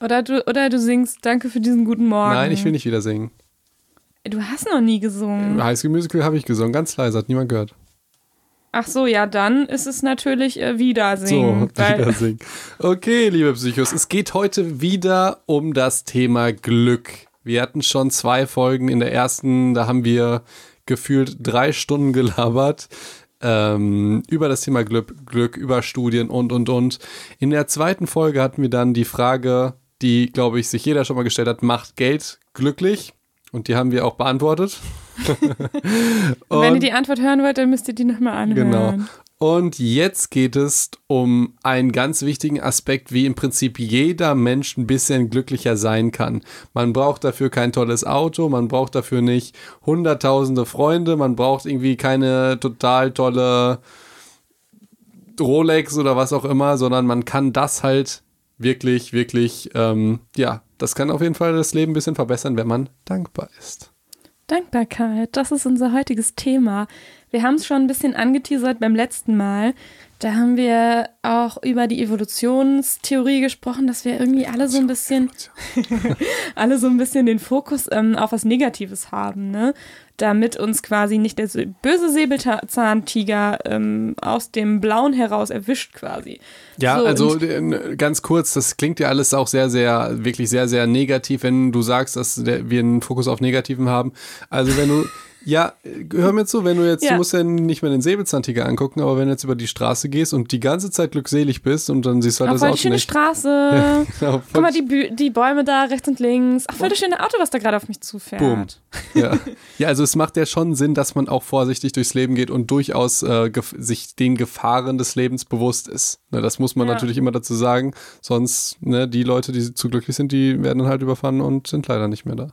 Oder du, oder du singst Danke für diesen guten Morgen. Nein, ich will nicht wieder singen. Du hast noch nie gesungen. High School Musical habe ich gesungen, ganz leise, hat niemand gehört. Ach so, ja, dann ist es natürlich äh, Wiedersingen. So, Wiedersingen. Okay, liebe Psychos, es geht heute wieder um das Thema Glück. Wir hatten schon zwei Folgen. In der ersten, da haben wir gefühlt drei Stunden gelabert ähm, über das Thema Glück, Glück, über Studien und, und, und. In der zweiten Folge hatten wir dann die Frage, die, glaube ich, sich jeder schon mal gestellt hat, macht Geld glücklich? Und die haben wir auch beantwortet. Wenn ihr die Antwort hören wollt, dann müsst ihr die nochmal anhören. Genau. Und jetzt geht es um einen ganz wichtigen Aspekt, wie im Prinzip jeder Mensch ein bisschen glücklicher sein kann. Man braucht dafür kein tolles Auto, man braucht dafür nicht hunderttausende Freunde, man braucht irgendwie keine total tolle Rolex oder was auch immer, sondern man kann das halt wirklich, wirklich, ähm, ja, das kann auf jeden Fall das Leben ein bisschen verbessern, wenn man dankbar ist. Dankbarkeit, das ist unser heutiges Thema. Wir haben es schon ein bisschen angeteasert beim letzten Mal. Da haben wir auch über die Evolutionstheorie gesprochen, dass wir irgendwie alle so ein bisschen, alle so ein bisschen den Fokus ähm, auf was Negatives haben, ne? Damit uns quasi nicht der böse Säbelzahntiger ähm, aus dem Blauen heraus erwischt quasi. Ja, so, also ganz kurz, das klingt ja alles auch sehr, sehr, wirklich sehr, sehr negativ, wenn du sagst, dass wir einen Fokus auf Negativen haben. Also wenn du ja, hör mir zu, wenn du jetzt, ja. du musst ja nicht mehr den Säbelzahntiger angucken, aber wenn du jetzt über die Straße gehst und die ganze Zeit glückselig bist und dann siehst du halt Ach, das Auto schöne nicht. Straße. Ja, genau, Guck mal, die, die Bäume da rechts und links. Ach, voll das schöne Auto, was da gerade auf mich zufährt. Boom. Ja. ja, also es macht ja schon Sinn, dass man auch vorsichtig durchs Leben geht und durchaus äh, sich den Gefahren des Lebens bewusst ist. Ne, das muss man ja. natürlich immer dazu sagen, sonst ne, die Leute, die zu glücklich sind, die werden dann halt überfahren und sind leider nicht mehr da.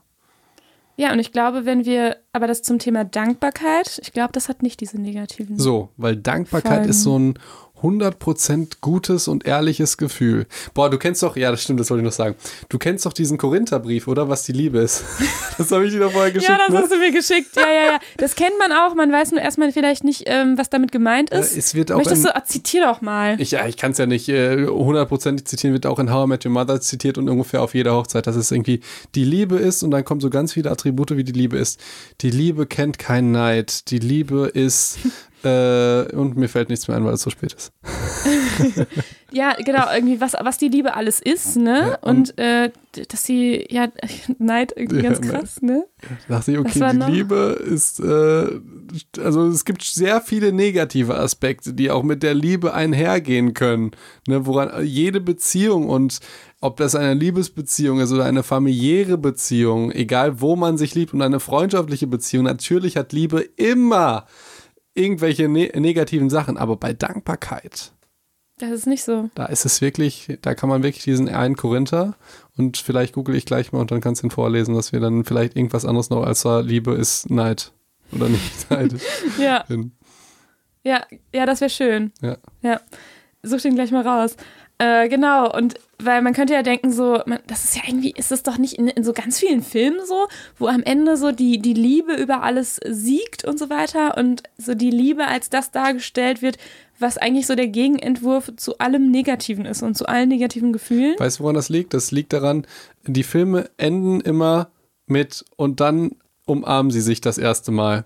Ja, und ich glaube, wenn wir, aber das zum Thema Dankbarkeit, ich glaube, das hat nicht diese negativen. So, weil Dankbarkeit Folgen. ist so ein 100% gutes und ehrliches Gefühl. Boah, du kennst doch, ja, das stimmt, das wollte ich noch sagen. Du kennst doch diesen Korintherbrief, oder? Was die Liebe ist. Das habe ich dir doch vorher geschickt. ja, das ne? hast du mir geschickt. Ja, ja, ja. Das kennt man auch. Man weiß nur erstmal vielleicht nicht, ähm, was damit gemeint ist. Äh, es wird auch Möchtest du, ah, zitier doch mal. Ich, ja, ich kann es ja nicht hundertprozentig äh, zitieren, wird auch in How I Met Your Mother zitiert und ungefähr auf jeder Hochzeit, dass es irgendwie die Liebe ist und dann kommen so ganz viele Attribute, wie die Liebe ist. Die Liebe kennt keinen Neid. Die Liebe ist äh, und mir fällt nichts mehr ein, weil es so spät ist. ja, genau, irgendwie, was, was die Liebe alles ist, ne? Ja, und, und äh, dass sie, ja, Neid irgendwie ganz ja, krass, ne? Da dachte ich, okay, die noch? Liebe ist, äh, also es gibt sehr viele negative Aspekte, die auch mit der Liebe einhergehen können, ne? Woran jede Beziehung und ob das eine Liebesbeziehung ist oder eine familiäre Beziehung, egal wo man sich liebt und eine freundschaftliche Beziehung, natürlich hat Liebe immer irgendwelche ne negativen Sachen, aber bei Dankbarkeit. Das ist nicht so. Da ist es wirklich, da kann man wirklich diesen einen Korinther und vielleicht google ich gleich mal und dann kannst du ihn vorlesen, dass wir dann vielleicht irgendwas anderes noch als Liebe ist Neid oder nicht Neid. ja. ja. Ja, das wäre schön. Ja. Ja. Such den gleich mal raus. Äh, genau, und weil man könnte ja denken, so, man, das ist ja irgendwie, ist es doch nicht in, in, so ganz vielen Filmen so, wo am Ende so die, die Liebe über alles siegt und so weiter und so die Liebe als das dargestellt wird, was eigentlich so der Gegenentwurf zu allem Negativen ist und zu allen negativen Gefühlen. Weißt du, woran das liegt? Das liegt daran, die Filme enden immer mit und dann umarmen sie sich das erste Mal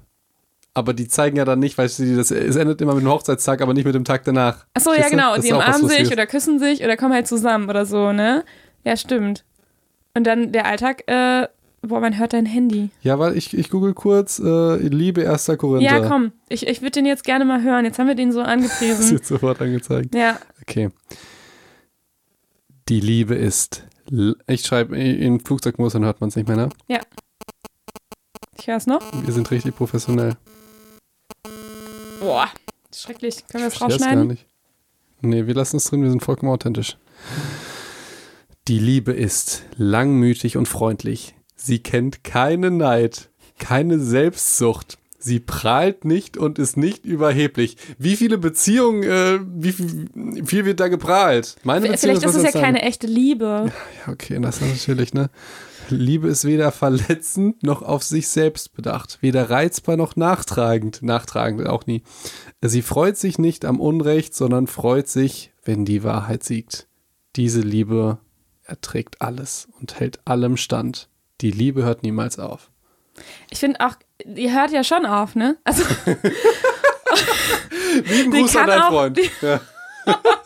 aber die zeigen ja dann nicht, weil sie das, es endet immer mit dem Hochzeitstag, aber nicht mit dem Tag danach. Achso, ja, genau. Und sie umarmen sich oder küssen sich oder kommen halt zusammen oder so, ne? Ja, stimmt. Und dann der Alltag, äh, boah, man hört dein Handy. Ja, weil ich, ich google kurz, äh, Liebe erster Korinther. Ja, komm, ich, ich würde den jetzt gerne mal hören. Jetzt haben wir den so angepriesen. das wird sofort angezeigt. Ja. Okay. Die Liebe ist. Ich schreibe in Flugzeugmodus, dann hört man es nicht mehr, ne? Ja. Ich höre es noch. Wir sind richtig professionell. Boah, schrecklich. Können wir das rausschneiden? gar nicht. Nee, wir lassen es drin, wir sind vollkommen authentisch. Die Liebe ist langmütig und freundlich. Sie kennt keinen Neid, keine Selbstsucht. Sie prahlt nicht und ist nicht überheblich. Wie viele Beziehungen, äh, wie viel, wird da geprahlt? Meine Beziehung Vielleicht ist es ja keine echte Liebe. Ja, okay, das ist natürlich, ne? Liebe ist weder verletzend noch auf sich selbst bedacht, weder reizbar noch nachtragend, nachtragend auch nie. Sie freut sich nicht am Unrecht, sondern freut sich, wenn die Wahrheit siegt. Diese Liebe erträgt alles und hält allem stand. Die Liebe hört niemals auf. Ich finde auch, die hört ja schon auf, ne? Also. Lieben Gruß an deinen Freund. Ja.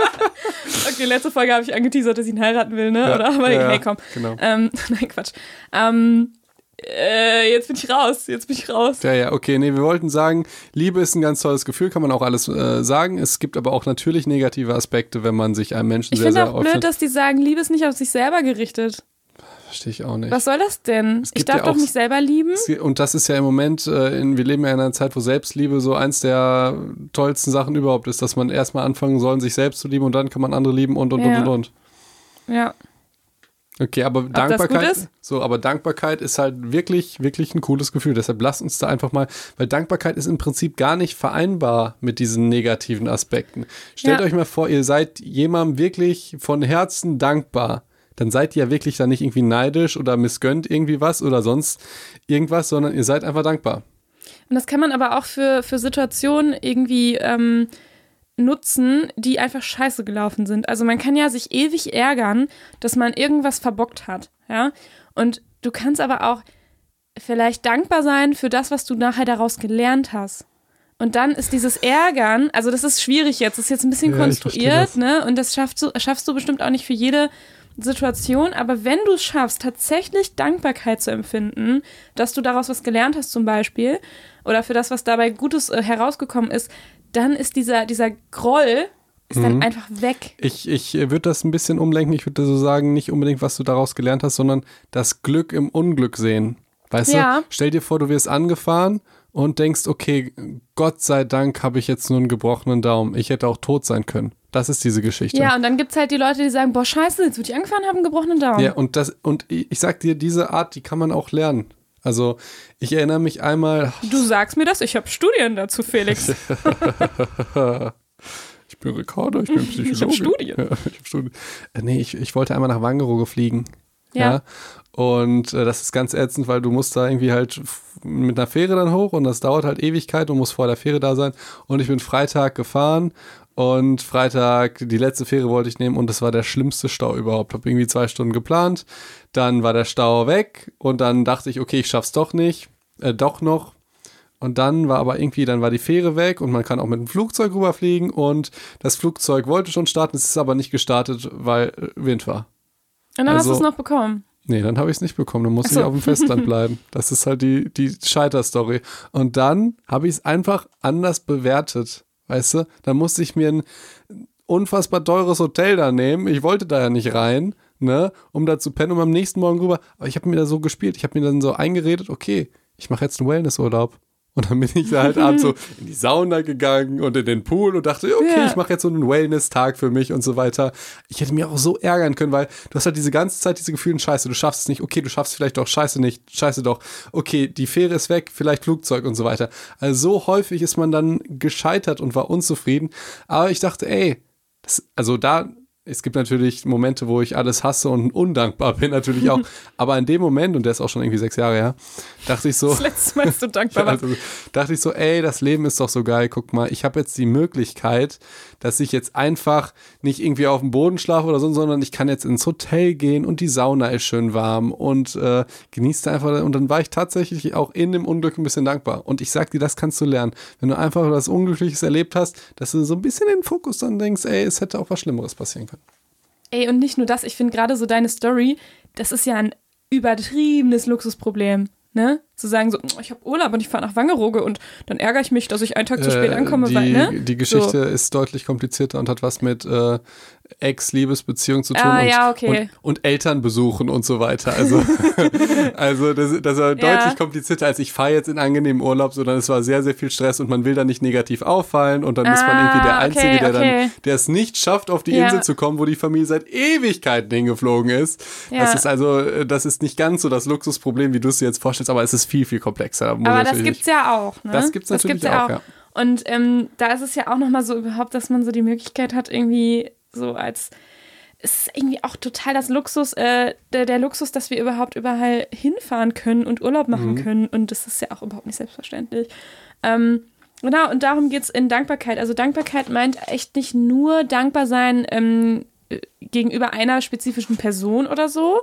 okay, letzte Folge habe ich angeteasert, dass ich ihn heiraten will, ne? Ja, Oder? Aber ja, hey, komm. Genau. Ähm, nein, Quatsch. Ähm, äh, jetzt bin ich raus, jetzt bin ich raus. Ja, ja, okay, nee, wir wollten sagen, Liebe ist ein ganz tolles Gefühl, kann man auch alles äh, sagen. Es gibt aber auch natürlich negative Aspekte, wenn man sich einem Menschen ich sehr, sehr Ich finde auch blöd, dass die sagen, Liebe ist nicht auf sich selber gerichtet. Verstehe ich auch nicht. Was soll das denn? Ich darf ja doch mich selber lieben. Und das ist ja im Moment, äh, in, wir leben ja in einer Zeit, wo Selbstliebe so eins der tollsten Sachen überhaupt ist, dass man erstmal anfangen soll, sich selbst zu lieben und dann kann man andere lieben und und ja. und und und. Ja. Okay, aber Ob Dankbarkeit, so, aber Dankbarkeit ist halt wirklich, wirklich ein cooles Gefühl. Deshalb lasst uns da einfach mal, weil Dankbarkeit ist im Prinzip gar nicht vereinbar mit diesen negativen Aspekten. Stellt ja. euch mal vor, ihr seid jemandem wirklich von Herzen dankbar dann seid ihr ja wirklich da nicht irgendwie neidisch oder missgönnt irgendwie was oder sonst irgendwas, sondern ihr seid einfach dankbar. Und das kann man aber auch für, für Situationen irgendwie ähm, nutzen, die einfach scheiße gelaufen sind. Also man kann ja sich ewig ärgern, dass man irgendwas verbockt hat, ja. Und du kannst aber auch vielleicht dankbar sein für das, was du nachher daraus gelernt hast. Und dann ist dieses Ärgern, also das ist schwierig jetzt, das ist jetzt ein bisschen ja, konstruiert, ne? Und das schaffst du, schaffst du bestimmt auch nicht für jede Situation, aber wenn du es schaffst, tatsächlich Dankbarkeit zu empfinden, dass du daraus was gelernt hast zum Beispiel, oder für das, was dabei Gutes äh, herausgekommen ist, dann ist dieser, dieser Groll ist mhm. dann einfach weg. Ich, ich würde das ein bisschen umlenken. Ich würde so sagen, nicht unbedingt, was du daraus gelernt hast, sondern das Glück im Unglück sehen. Weißt ja. du, stell dir vor, du wirst angefahren und denkst, okay, Gott sei Dank habe ich jetzt nur einen gebrochenen Daumen. Ich hätte auch tot sein können. Das ist diese Geschichte. Ja, und dann gibt es halt die Leute, die sagen, boah, scheiße, jetzt wird ich angefahren, haben gebrochenen Daumen. Ja, und das, und ich sag dir, diese Art, die kann man auch lernen. Also, ich erinnere mich einmal. Du sagst mir das, ich habe Studien dazu, Felix. ich bin Rekorder, ich bin Psychologe. ich habe Studien. Ja, ich hab Studien. Äh, nee, ich, ich wollte einmal nach Wangerooge fliegen. Ja. ja. Und äh, das ist ganz ätzend, weil du musst da irgendwie halt mit einer Fähre dann hoch und das dauert halt Ewigkeit und musst vor der Fähre da sein. Und ich bin Freitag gefahren und Freitag die letzte Fähre wollte ich nehmen und das war der schlimmste Stau überhaupt. Habe irgendwie zwei Stunden geplant, dann war der Stau weg und dann dachte ich, okay, ich schaff's doch nicht, äh, doch noch. Und dann war aber irgendwie, dann war die Fähre weg und man kann auch mit dem Flugzeug rüberfliegen und das Flugzeug wollte schon starten, es ist aber nicht gestartet, weil äh, Wind war. Und dann also, hast du es noch bekommen. Nee, dann habe ich es nicht bekommen. Dann musste so. ich auf dem Festland bleiben. Das ist halt die, die Scheiterstory. Und dann habe ich es einfach anders bewertet. Weißt du, da musste ich mir ein unfassbar teures Hotel da nehmen. Ich wollte da ja nicht rein, ne, um da zu pennen und am nächsten Morgen rüber. Aber ich habe mir da so gespielt. Ich habe mir dann so eingeredet, okay, ich mache jetzt einen Wellnessurlaub. Und dann bin ich da halt abends so in die Sauna gegangen und in den Pool und dachte, okay, yeah. ich mache jetzt so einen Wellness-Tag für mich und so weiter. Ich hätte mir auch so ärgern können, weil du hast halt diese ganze Zeit diese Gefühle, scheiße, du schaffst es nicht, okay, du schaffst es vielleicht doch, scheiße nicht, scheiße doch, okay, die Fähre ist weg, vielleicht Flugzeug und so weiter. Also so häufig ist man dann gescheitert und war unzufrieden. Aber ich dachte, ey, das, also da es gibt natürlich Momente, wo ich alles hasse und undankbar bin, natürlich auch. Aber in dem Moment, und der ist auch schon irgendwie sechs Jahre her, dachte ich so. Das letzte Mal, dass du dankbar warst. Also, dachte ich so, ey, das Leben ist doch so geil. Guck mal, ich habe jetzt die Möglichkeit, dass ich jetzt einfach nicht irgendwie auf dem Boden schlafe oder so, sondern ich kann jetzt ins Hotel gehen und die Sauna ist schön warm und äh, genieße einfach. Und dann war ich tatsächlich auch in dem Unglück ein bisschen dankbar. Und ich sag dir, das kannst du lernen. Wenn du einfach was Unglückliches erlebt hast, dass du so ein bisschen in den Fokus dann denkst, ey, es hätte auch was Schlimmeres passieren können. Ey, und nicht nur das, ich finde gerade so deine Story, das ist ja ein übertriebenes Luxusproblem ne? Zu sagen so, oh, ich habe Urlaub und ich fahre nach Wangerooge und dann ärgere ich mich, dass ich einen Tag zu spät äh, ankomme, die, weil, ne? Die Geschichte so. ist deutlich komplizierter und hat was mit äh, Ex-Liebesbeziehung zu tun ah, und, ja, okay. und, und, Eltern besuchen und so weiter. Also, also das, das war ja. deutlich komplizierter als ich fahre jetzt in angenehmen Urlaub, sondern es war sehr, sehr viel Stress und man will da nicht negativ auffallen und dann ah, ist man irgendwie der Einzige, okay, der okay. dann, der es nicht schafft, auf die ja. Insel zu kommen, wo die Familie seit Ewigkeiten hingeflogen ist. Das ist also, das ist nicht ganz so das Luxusproblem, wie du es dir jetzt vorstellst, aber es ist viel, viel komplexer. Aber das gibt es ja auch. Ne? Das gibt es natürlich das gibt's auch, ja. Und ähm, da ist es ja auch nochmal so überhaupt, dass man so die Möglichkeit hat, irgendwie so als es ist irgendwie auch total das Luxus, äh, der, der, Luxus, dass wir überhaupt überall hinfahren können und Urlaub machen mhm. können. Und das ist ja auch überhaupt nicht selbstverständlich. Ähm, genau, und darum geht es in Dankbarkeit. Also Dankbarkeit meint echt nicht nur dankbar sein ähm, äh, gegenüber einer spezifischen Person oder so.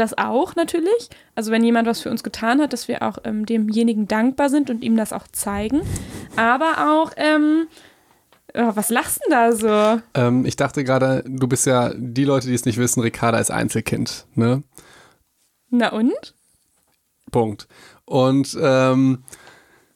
Das auch natürlich. Also wenn jemand was für uns getan hat, dass wir auch ähm, demjenigen dankbar sind und ihm das auch zeigen. Aber auch, ähm, oh, was lachst du denn da so? Ähm, ich dachte gerade, du bist ja, die Leute, die es nicht wissen, Ricarda ist Einzelkind, ne? Na und? Punkt. Und ähm,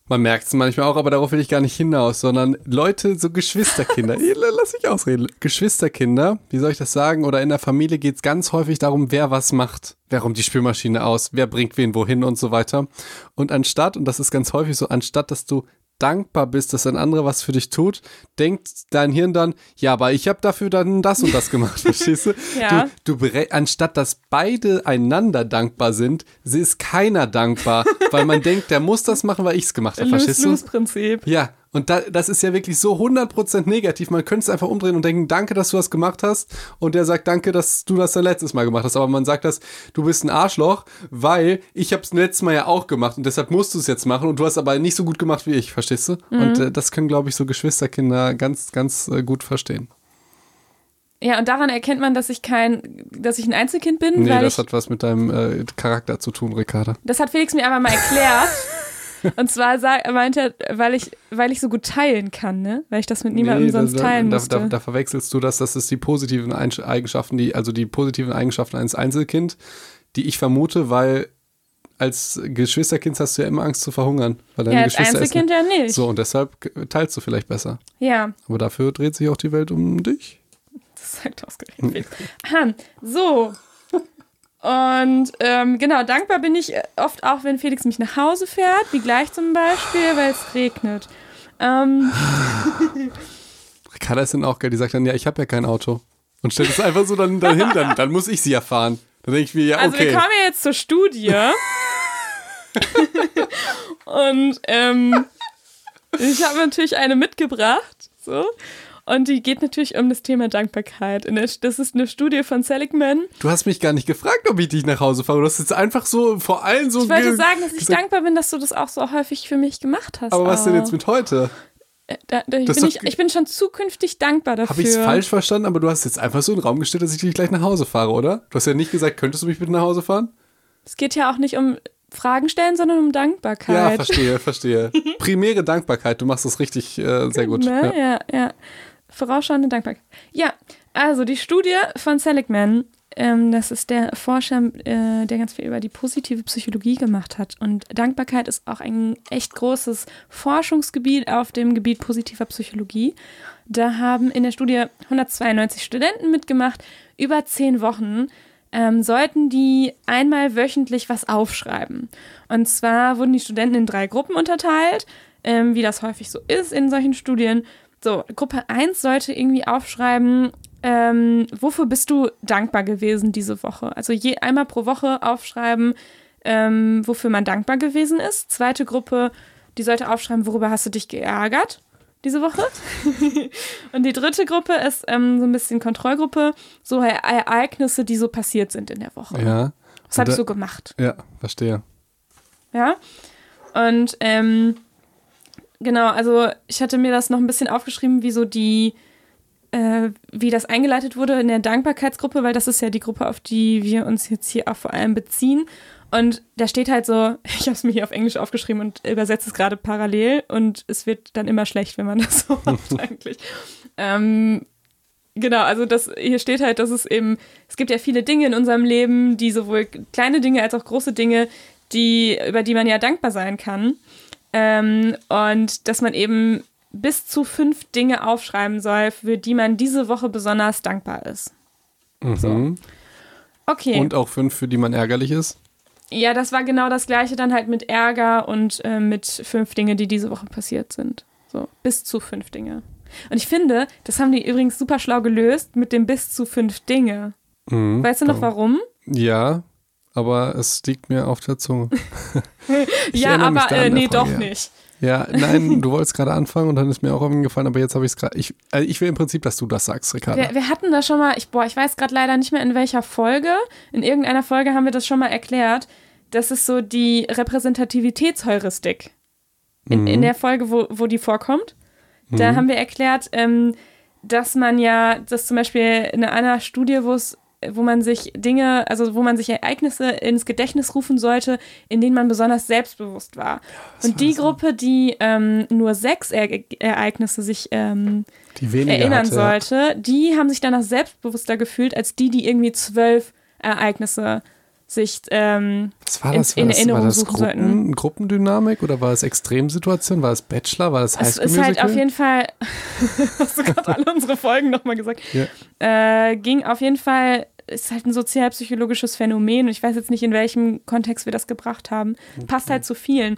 man merkt es manchmal auch, aber darauf will ich gar nicht hinaus, sondern Leute, so Geschwisterkinder, lass mich ausreden, Geschwisterkinder, wie soll ich das sagen, oder in der Familie geht es ganz häufig darum, wer was macht. Wer räumt die Spülmaschine aus, wer bringt wen wohin und so weiter. Und anstatt, und das ist ganz häufig so, anstatt dass du dankbar bist, dass ein anderer was für dich tut, denkt dein Hirn dann, ja, aber ich habe dafür dann das und das gemacht, verstehst du? Ja. Du, du anstatt dass beide einander dankbar sind, ist keiner dankbar, weil man denkt, der muss das machen, weil ich es gemacht habe, verstehst du? Lose-Lose-Prinzip. Ja, und da, das ist ja wirklich so 100% negativ. Man könnte es einfach umdrehen und denken, danke, dass du das gemacht hast. Und der sagt, danke, dass du das dann letztes Mal gemacht hast. Aber man sagt das, du bist ein Arschloch, weil ich habe es letztes Mal ja auch gemacht und deshalb musst du es jetzt machen. Und du hast aber nicht so gut gemacht wie ich, verstehst du? Mhm. Und äh, das können, glaube ich, so Geschwisterkinder ganz, ganz äh, gut verstehen. Ja, und daran erkennt man, dass ich kein, dass ich ein Einzelkind bin. Nee, das ich, hat was mit deinem äh, Charakter zu tun, Ricarda. das hat Felix mir aber mal erklärt. Und zwar sag, meinte er, weil ich, weil ich so gut teilen kann, ne? Weil ich das mit niemandem Nee, da- sonst teilen da, musste. da, da verwechselst du das, das ist die positiven Eigenschaften, die, also die positiven Eigenschaften eines Einzelkind, die ich vermute, weil als Geschwisterkind hast du ja immer Angst zu verhungern, weil deine ja, als Geschwister Einzelkind ja essen. nicht. So, und deshalb teilst du vielleicht besser. Ja, Aber dafür dreht sich auch die Welt um dich. das sagt ausgerechnet Felix. Aha, so. Und ähm, genau, dankbar bin ich oft auch, wenn Felix mich nach Hause fährt, wie gleich zum Beispiel, weil es regnet. Ähm, Ricarda ist dann auch geil, die sagt dann, ja, ich habe ja kein Auto. Und stellt es einfach so dann dahin, dann, dann muss ich sie ja fahren. Dann denke ich mir, ja, Also okay. wir kommen ja jetzt zur Studie. und ähm, ich habe natürlich eine mitgebracht. So. Und die geht natürlich um das Thema Dankbarkeit. Das ist eine Studie von Seligman. Du hast mich gar nicht gefragt, ob ich dich nach Hause fahre. Du hast jetzt einfach so vor allen so Ich wollte ge- sagen, dass ich gesagt- dankbar bin, dass du das auch so häufig für mich gemacht hast. Aber was denn auch. jetzt mit heute? Äh, Da, da bin ich, ich bin schon zukünftig dankbar dafür. Habe ich es falsch verstanden? Aber du hast jetzt einfach so in den Raum gestellt, dass ich dich gleich nach Hause fahre, oder? Du hast ja nicht gesagt, könntest du mich bitte nach Hause fahren? Es geht ja auch nicht um Fragen stellen, sondern um Ja, Dankbarkeit. verstehe, verstehe. Primäre Dankbarkeit, du machst das richtig äh, sehr gut. Ne? Ja. Ja. ja, Vorausschauende Dankbarkeit. Ja, also die Studie von Seligman, ähm, das ist der Forscher, äh, der ganz viel über die positive Psychologie gemacht hat. Und Dankbarkeit ist auch ein echt großes Forschungsgebiet auf dem Gebiet positiver Psychologie. Da haben in der Studie 192 Studenten mitgemacht. Über zehn Wochen ähm, sollten die einmal wöchentlich was aufschreiben. Und zwar wurden die Studenten in drei Gruppen unterteilt, ähm, wie das häufig so ist in solchen Studien. So, Gruppe 1 sollte irgendwie aufschreiben, ähm, wofür bist du dankbar gewesen diese Woche? Also je einmal pro Woche aufschreiben, ähm, wofür man dankbar gewesen ist. Zweite Gruppe, die sollte aufschreiben, worüber hast du dich geärgert diese Woche. Und die dritte Gruppe ist ähm, so ein bisschen Kontrollgruppe, so Ereignisse, die so passiert sind in der Woche. ja. Was habe ich so gemacht? Ja, verstehe. Ja. Und ähm, genau, also ich hatte mir das noch ein bisschen aufgeschrieben, wie so die, äh, wie das eingeleitet wurde in der Dankbarkeitsgruppe, weil das ist ja die Gruppe, auf die wir uns jetzt hier auch vor allem beziehen. Und da steht halt so, ich habe es mir hier auf Englisch aufgeschrieben und übersetze es gerade parallel und es wird dann immer schlecht, wenn man das so macht eigentlich. Ähm, Genau, also das hier steht halt, dass es eben, es gibt ja viele Dinge in unserem Leben, die sowohl kleine Dinge als auch große Dinge, die, über die man ja dankbar sein kann. Ähm, und dass man eben bis zu fünf Dinge aufschreiben soll, für die man diese Woche besonders dankbar ist. Mhm. Okay. Und auch fünf, für die man ärgerlich ist. ja, das war genau das gleiche dann halt mit Ärger und äh, mit fünf Dinge, die diese Woche passiert sind. So, bis zu fünf Dinge. Und ich finde, das haben die übrigens super schlau gelöst mit dem bis zu fünf Dinge. Mhm. Weißt du noch warum? Ja, aber es liegt mir auf der Zunge. Ja, aber äh, nee, doch ja. nicht. Ja, nein, du wolltest gerade anfangen und dann ist mir auch eingefallen, aber jetzt habe ich es gerade. Ich, also ich will im Prinzip, dass du das sagst, Ricarda. Wir, wir hatten das schon mal, ich, boah, ich weiß gerade leider nicht mehr in welcher Folge. In irgendeiner Folge haben wir das schon mal erklärt. Das ist so die Repräsentativitätsheuristik. In, Mhm. in der Folge, wo, wo die vorkommt. Da haben wir erklärt, ähm, dass man ja, dass zum Beispiel in einer Studie, wo es wo man sich Dinge, also wo man sich Ereignisse ins Gedächtnis rufen sollte, in denen man besonders selbstbewusst war. Ja, und die Gruppe, die ähm, nur sechs e Ereignisse sich ähm, erinnern hatte, sollte, die haben sich danach selbstbewusster gefühlt als die, die irgendwie zwölf Ereignisse sich ähm, Was war das? in, in Erinnerung war das suchen Gruppen, sollten. Gruppendynamik oder war es Extremsituation? War es Bachelor? War das Highschool Es ist halt auf jeden Fall, hast du gerade alle unsere Folgen nochmal gesagt, ja. äh, ging auf jeden Fall ist halt ein sozialpsychologisches Phänomen und ich weiß jetzt nicht, in welchem Kontext wir das gebracht haben. Okay. Passt halt zu vielen.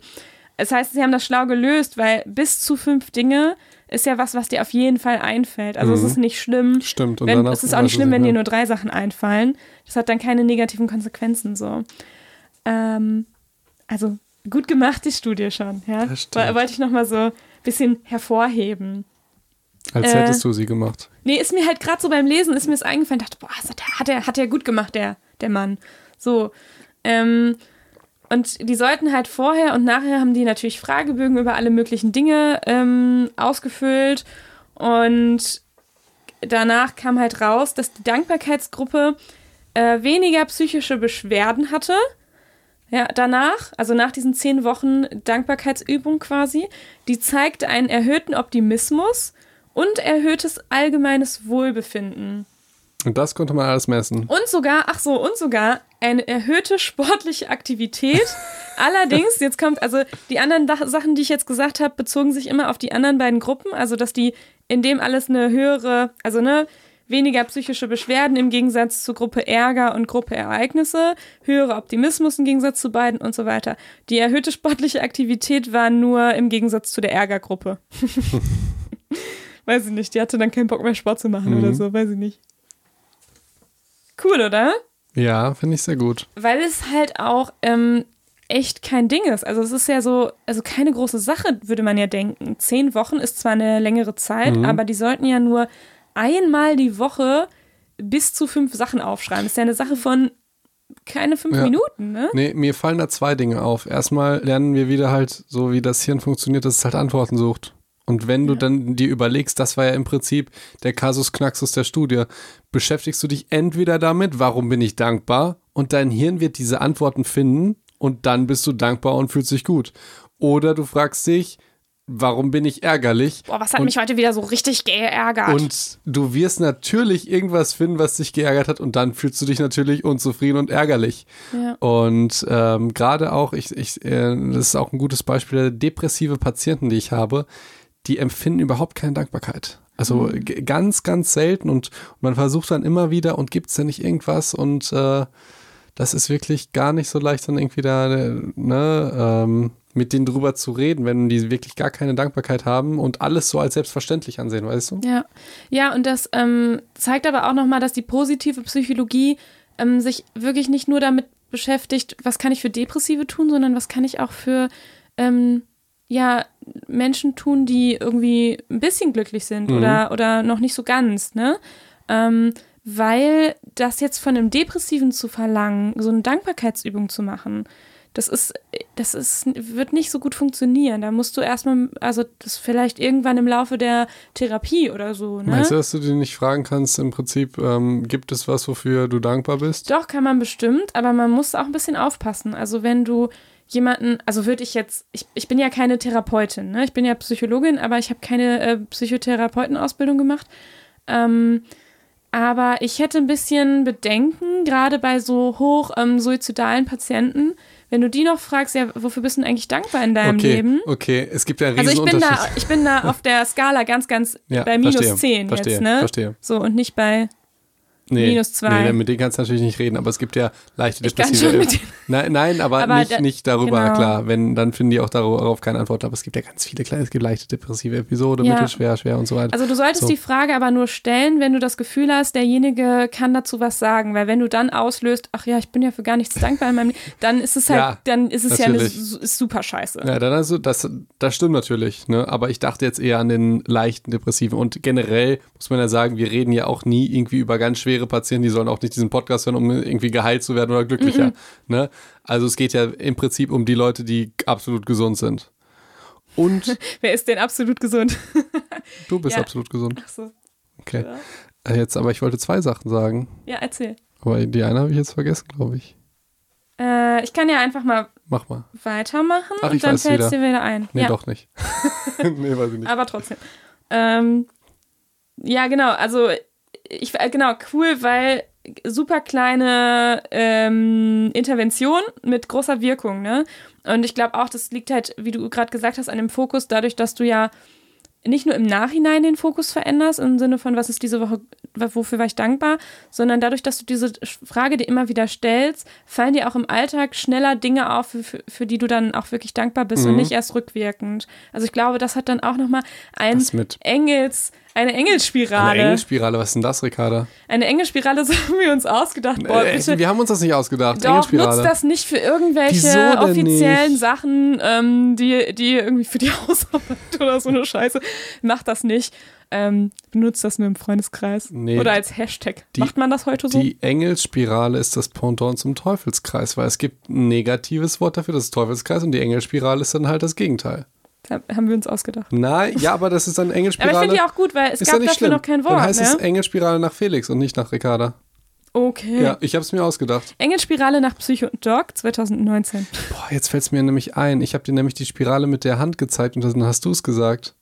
Das heißt, sie haben das schlau gelöst, weil bis zu fünf Dinge ist ja was, was dir auf jeden Fall einfällt. Also mhm. es ist nicht schlimm. Stimmt. Und wenn, es ist auch nicht schlimm, wenn dir nur drei Sachen einfallen. Das hat dann keine negativen Konsequenzen so. Ähm, also gut gemacht, die Studie schon. Ja? Wollte ich nochmal so ein bisschen hervorheben. Als äh, hättest du sie gemacht. Nee, ist mir halt gerade so beim Lesen, ist mir das eingefallen, dachte, boah, hat er, hat er gut gemacht, der, der Mann. So. Ähm, und die sollten halt vorher und nachher haben die natürlich Fragebögen über alle möglichen Dinge ähm, ausgefüllt. Und danach kam halt raus, dass die Dankbarkeitsgruppe äh, weniger psychische Beschwerden hatte. Ja, danach, also nach diesen zehn Wochen Dankbarkeitsübung quasi, die zeigte einen erhöhten Optimismus und erhöhtes allgemeines Wohlbefinden. Und das konnte man alles messen. Und sogar, ach so, und sogar eine erhöhte sportliche Aktivität. Allerdings, jetzt kommt, also die anderen Sachen, die ich jetzt gesagt habe, bezogen sich immer auf die anderen beiden Gruppen. Also, dass die in dem alles eine höhere, also ne, weniger psychische Beschwerden im Gegensatz zur Gruppe Ärger und Gruppe Ereignisse, höherer Optimismus im Gegensatz zu beiden und so weiter. Die erhöhte sportliche Aktivität war nur im Gegensatz zu der Ärgergruppe. Weiß ich nicht, die hatte dann keinen Bock mehr Sport zu machen mhm. oder so, weiß ich nicht. Cool, oder? Ja, finde ich sehr gut. Weil es halt auch ähm, echt kein Ding ist. Also es ist ja so, also keine große Sache, würde man ja denken. Zehn Wochen ist zwar eine längere Zeit, mhm. aber die sollten ja nur einmal die Woche bis zu fünf Sachen aufschreiben. Das ist ja eine Sache von keine fünf ja. Minuten, ne? Nee, mir fallen da zwei Dinge auf. Erstmal lernen wir wieder halt, so wie das Hirn funktioniert, dass es halt Antworten sucht. Und wenn du ja. dann dir überlegst, das war ja im Prinzip der Kasus Knaxus der Studie, beschäftigst du dich entweder damit, warum bin ich dankbar? Und dein Hirn wird diese Antworten finden und dann bist du dankbar und fühlst dich gut. Oder du fragst dich, warum bin ich ärgerlich? Boah, was hat und, mich heute wieder so richtig geärgert? Und du wirst natürlich irgendwas finden, was dich geärgert hat und dann fühlst du dich natürlich unzufrieden und ärgerlich. Ja. Und ähm, gerade auch, ich, ich, äh, das ist auch ein gutes Beispiel, depressive Patienten, die ich habe, die empfinden überhaupt keine Dankbarkeit. Also mhm. ganz, ganz selten und, man versucht dann immer wieder und gibt es denn nicht irgendwas und äh, das ist wirklich gar nicht so leicht, dann irgendwie da ne, ähm, mit denen drüber zu reden, wenn die wirklich gar keine Dankbarkeit haben und alles so als selbstverständlich ansehen, weißt du? Ja, ja und das ähm, zeigt aber auch nochmal, dass die positive Psychologie ähm, sich wirklich nicht nur damit beschäftigt, was kann ich für Depressive tun, sondern was kann ich auch für ähm, ja, Menschen tun, die irgendwie ein bisschen glücklich sind mhm. oder, oder noch nicht so ganz, ne? Ähm, weil das jetzt von einem Depressiven zu verlangen, so eine Dankbarkeitsübung zu machen, das ist, das ist, wird nicht so gut funktionieren. Da musst du erstmal, also das vielleicht irgendwann im Laufe der Therapie oder so. Ne? Meinst du, dass du dir nicht fragen kannst, im Prinzip, ähm, gibt es was, wofür du dankbar bist? Doch, kann man bestimmt, aber man muss auch ein bisschen aufpassen. Also wenn du jemanden, also würde ich jetzt, ich, ich bin ja keine Therapeutin, ne? ich bin ja Psychologin, aber ich habe keine äh, Psychotherapeutenausbildung gemacht. Ähm, aber ich hätte ein bisschen Bedenken, gerade bei so hoch ähm, suizidalen Patienten, wenn du die noch fragst, ja, wofür bist du denn eigentlich dankbar in deinem okay, Leben? Okay, es gibt ja einen Also ich bin da, ich bin da auf der Skala ganz, ganz ja, bei minus verstehe, 10 verstehe, jetzt, ne? Verstehe. So und nicht bei Nee, Minus zwei. Nee, mit denen kannst du natürlich nicht reden, aber es gibt ja leichte depressive. Nein, nein, aber, aber nicht, da, nicht darüber, genau. klar. Wenn, dann finden die auch darauf keine Antwort. Aber es gibt ja ganz viele kleine, es gibt leichte depressive Episode, ja. mittelschwer, schwer und so weiter. Also du solltest so. die Frage aber nur stellen, wenn du das Gefühl hast, derjenige kann dazu was sagen. Weil wenn du dann auslöst, ach ja, ich bin ja für gar nichts dankbar in meinem Leben, dann ist es halt, ja, dann ist es natürlich. ja eine, ist super scheiße. Ja, dann also, das, das stimmt natürlich, ne? Aber ich dachte jetzt eher an den leichten depressiven. Und generell muss man ja sagen, wir reden ja auch nie irgendwie über ganz schwere Patienten, die sollen auch nicht diesen Podcast hören, um irgendwie geheilt zu werden oder glücklicher. Mhm. Ne? Also es geht ja im Prinzip um die Leute, die absolut gesund sind. Und wer ist denn absolut gesund? du bist ja. absolut gesund. Ach so. Okay. Ja. Äh, jetzt, aber ich wollte zwei Sachen sagen. Ja, erzähl. Aber die eine habe ich jetzt vergessen, glaube ich. Äh, ich kann ja einfach mal, Mach mal. weitermachen Ach, und dann fällt es dir wieder ein. Nee, ja. doch nicht. nee, weiß ich nicht. Aber trotzdem. Ähm, ja, genau. Also, ich, äh, genau, cool, weil super kleine ähm, Intervention mit großer Wirkung, ne? Und ich glaube auch, das liegt halt, wie du gerade gesagt hast, an dem Fokus, dadurch, dass du ja nicht nur im Nachhinein den Fokus veränderst, im Sinne von, was ist diese Woche, wofür war ich dankbar, sondern dadurch, dass du diese Frage dir immer wieder stellst, fallen dir auch im Alltag schneller Dinge auf, für, für, für die du dann auch wirklich dankbar bist mhm. und nicht erst rückwirkend. Also ich glaube, das hat dann auch nochmal ein Engels, eine Engelspirale. Eine Engelspirale, was ist denn das, Ricarda? Eine Engelspirale, so haben wir uns ausgedacht. Boah, bitte. Wir haben uns das nicht ausgedacht. Doch, nutzt das nicht für irgendwelche offiziellen nicht? Sachen, ähm, die, die irgendwie für die Hausarbeit oder so eine Scheiße. Macht das nicht. Ähm, benutzt das nur im Freundeskreis. Nee, oder als Hashtag. Die, Macht man das heute so? Die Engelspirale ist das Pendant zum Teufelskreis, weil es gibt ein negatives Wort dafür, das ist Teufelskreis, und die Engelspirale ist dann halt das Gegenteil. Haben wir uns ausgedacht. Nein, ja, aber das ist dann Engelspirale. aber ich finde die auch gut, weil es ist gab dafür schlimm. noch kein Wort. Dann heißt ne? es Engelspirale nach Felix und nicht nach Ricarda. Okay. Ja, ich habe es mir ausgedacht. Engelspirale nach Psycho und Dog 2019. Boah, jetzt fällt es mir nämlich ein. Ich habe dir nämlich die Spirale mit der Hand gezeigt und dann hast du es gesagt.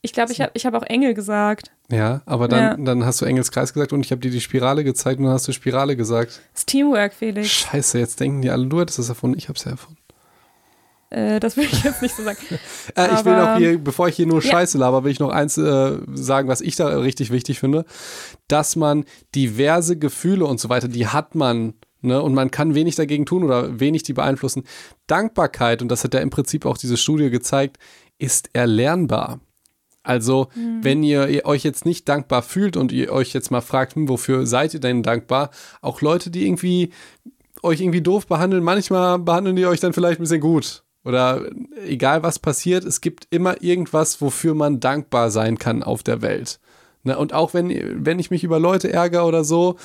Ich glaube, ich habe ich hab auch Engel gesagt. Ja, aber dann, ja. dann hast du Engelskreis gesagt und ich habe dir die Spirale gezeigt und dann hast du Spirale gesagt. Das ist Teamwork, Felix. Scheiße, jetzt denken die alle, du hättest das erfunden. Ich habe es ja erfunden. Äh, das will ich jetzt nicht so sagen. äh, ich will noch hier, bevor ich hier nur Scheiße ja. laber, will ich noch eins äh, sagen, was ich da richtig wichtig finde, dass man diverse Gefühle und so weiter, die hat man Ne, und man kann wenig dagegen tun oder wenig die beeinflussen. Dankbarkeit, und das hat ja im Prinzip auch diese Studie gezeigt, ist erlernbar. Also, mhm. wenn ihr, ihr, euch jetzt nicht dankbar fühlt und ihr euch jetzt mal fragt, hm, wofür seid ihr denn dankbar? Auch Leute, die irgendwie euch irgendwie doof behandeln, manchmal behandeln die euch dann vielleicht ein bisschen gut. Oder egal was passiert, es gibt immer irgendwas, wofür man dankbar sein kann auf der Welt. Ne? Und auch wenn, wenn ich mich über Leute ärgere oder so,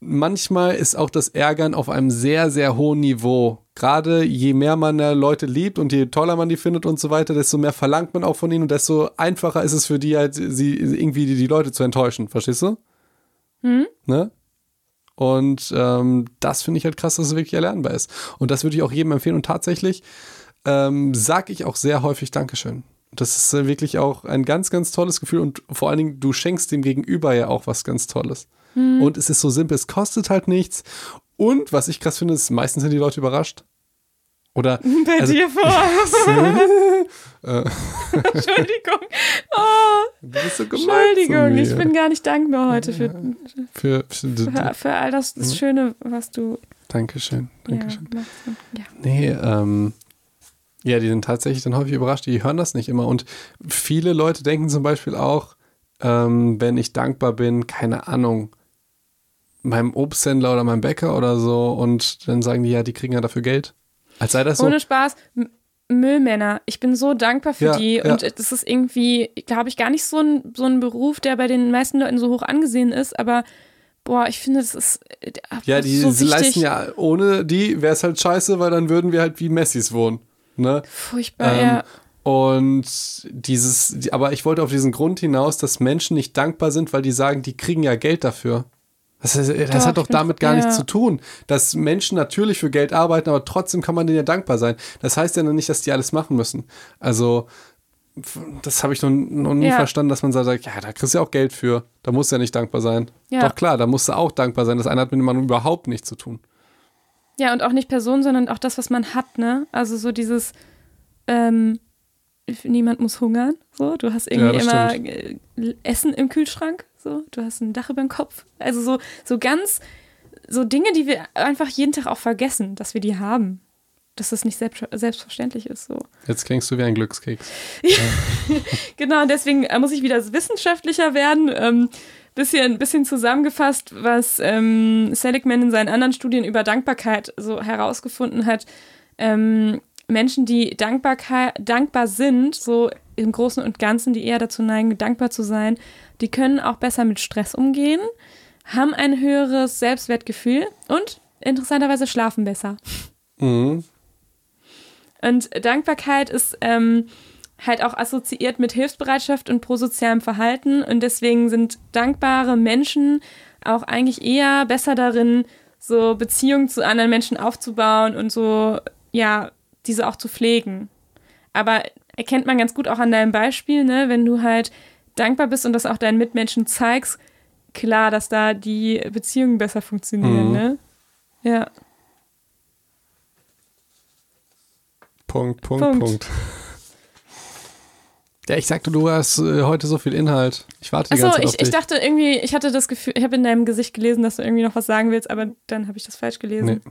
manchmal ist auch das Ärgern auf einem sehr, sehr hohen Niveau. Gerade je mehr man Leute liebt und je toller man die findet und so weiter, desto mehr verlangt man auch von ihnen und desto einfacher ist es für die halt, sie irgendwie die, die Leute zu enttäuschen. Verstehst du? Mhm. Ne? Und ähm, das finde ich halt krass, dass es wirklich erlernbar ist. Und das würde ich auch jedem empfehlen. Und tatsächlich, ähm, sage ich auch sehr häufig Dankeschön. Das ist äh, wirklich auch ein ganz, ganz tolles Gefühl und vor allen Dingen, du schenkst dem Gegenüber ja auch was ganz Tolles. Mhm. Und es ist so simpel, es kostet halt nichts. Und was ich krass finde, ist, meistens sind die Leute überrascht. Oder. Bei also, dir vor. Äh. Entschuldigung. Oh, du bist so Entschuldigung, ich bin gar nicht dankbar heute für, für, für, für, für all das, das Schöne, was du. Dankeschön. Dankeschön. Ja, ja. Nee, ähm, ja, die sind tatsächlich dann häufig überrascht, die hören das nicht immer. Und viele Leute denken zum Beispiel auch, ähm, wenn ich dankbar bin, keine Ahnung, meinem Obsthändler oder meinem Bäcker oder so, und dann sagen die, ja, die kriegen ja dafür Geld. Als sei das so. Ohne Spaß. Müllmänner. Ich bin so dankbar für ja, die. Ja. Und das ist irgendwie, glaube ich, gar nicht so ein, so ein Beruf, der bei den meisten Leuten so hoch angesehen ist, aber boah, ich finde, das ist. Äh, ja, die so leisten ja, ohne die wäre es halt scheiße, weil dann würden wir halt wie Messis wohnen. Ne? Furchtbar, ähm, ja. Und dieses, aber ich wollte auf diesen Grund hinaus, dass Menschen nicht dankbar sind, weil die sagen, die kriegen ja Geld dafür. Das, das doch, hat doch damit gar ja. nichts zu tun. Dass Menschen natürlich für Geld arbeiten, aber trotzdem kann man denen ja dankbar sein. Das heißt ja noch nicht, dass die alles machen müssen. Also, das habe ich noch, noch nie ja. verstanden, dass man sagt, ja, da kriegst du ja auch Geld für. Da musst du ja nicht dankbar sein. Ja. Doch klar, da musst du auch dankbar sein. Das eine hat mit dem Mann überhaupt nichts zu tun. Ja, und auch nicht Person, sondern auch das, was man hat, ne? Also so dieses, ähm, niemand muss hungern, so. Du hast irgendwie ja, immer stimmt. Essen im Kühlschrank, so. Du hast ein Dach über dem Kopf. Also so, so ganz, so Dinge, die wir einfach jeden Tag auch vergessen, dass wir die haben. Dass das nicht selbst, selbstverständlich ist, so. Jetzt klingst du wie ein Glückskeks. genau, deswegen muss ich wieder wissenschaftlicher werden. Ähm, bisschen, bisschen zusammengefasst, was ähm, Seligman in seinen anderen Studien über Dankbarkeit so herausgefunden hat. Ähm, Menschen, die Dankbarkeit, dankbar sind, so im Großen und Ganzen, die eher dazu neigen, dankbar zu sein, die können auch besser mit Stress umgehen, haben ein höheres Selbstwertgefühl und interessanterweise schlafen besser. Mhm. Und Dankbarkeit ist ähm, halt auch assoziiert mit Hilfsbereitschaft und prosozialem Verhalten. Und deswegen sind dankbare Menschen auch eigentlich eher besser darin, so Beziehungen zu anderen Menschen aufzubauen und so, ja, diese auch zu pflegen. Aber erkennt man ganz gut auch an deinem Beispiel, ne, wenn du halt dankbar bist und das auch deinen Mitmenschen zeigst, klar, dass da die Beziehungen besser funktionieren, Mhm. ne? Ja. Punkt, Punkt, Punkt. Punkt. Ja, ich sagte, du hast äh, heute so viel Inhalt. Ich warte die Achso, ganze Zeit auf ich, ich dachte irgendwie, ich hatte das Gefühl, ich habe in deinem Gesicht gelesen, dass du irgendwie noch was sagen willst, aber dann habe ich das falsch gelesen. Nee.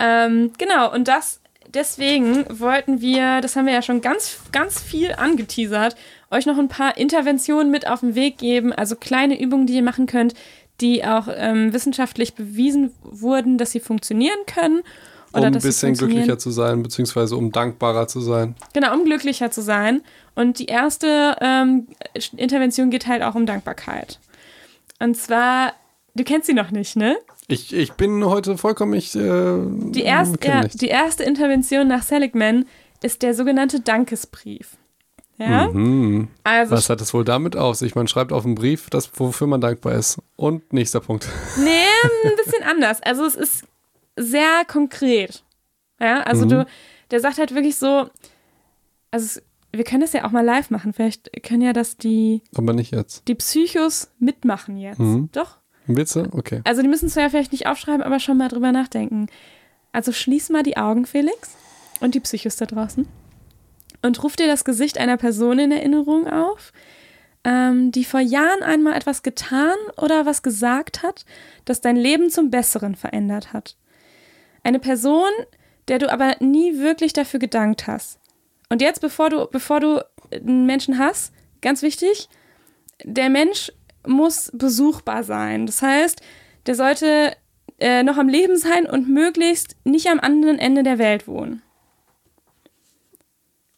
Ähm, genau, und das, deswegen wollten wir, das haben wir ja schon ganz, ganz viel angeteasert, euch noch ein paar Interventionen mit auf den Weg geben, also kleine Übungen, die ihr machen könnt, die auch ähm, wissenschaftlich bewiesen wurden, dass sie funktionieren können. Um ein bisschen glücklicher zu sein, beziehungsweise um dankbarer zu sein. Genau, um glücklicher zu sein. Und die erste ähm, Intervention geht halt auch um Dankbarkeit. Und zwar, du kennst sie noch nicht, ne? Ich, ich bin heute vollkommen, ich äh, Die, erst, ja, die erste Intervention nach Seligman ist der sogenannte Dankesbrief. Ja? Mhm. Also, Was hat es wohl damit auf sich? Man schreibt auf einen Brief, das, wofür man dankbar ist. Und nächster Punkt. nee, ein bisschen anders. Also, es ist sehr konkret. Ja, also Mhm. du, der sagt halt wirklich so, also wir können das ja auch mal live machen. Vielleicht können ja das die, Aber nicht jetzt. die Psychos mitmachen jetzt. Mhm. Doch? Du? Okay. Also die müssen es ja vielleicht nicht aufschreiben, aber schon mal drüber nachdenken. Also schließ mal die Augen, Felix, und die Psychos da draußen. Und ruf dir das Gesicht einer Person in Erinnerung auf, ähm, die vor Jahren einmal etwas getan oder was gesagt hat, das dein Leben zum Besseren verändert hat. Eine Person, der du aber nie wirklich dafür gedankt hast. Und jetzt, bevor du, bevor du einen Menschen hast, ganz wichtig, der Mensch muss besuchbar sein. Das heißt, der sollte äh, noch am Leben sein und möglichst nicht am anderen Ende der Welt wohnen.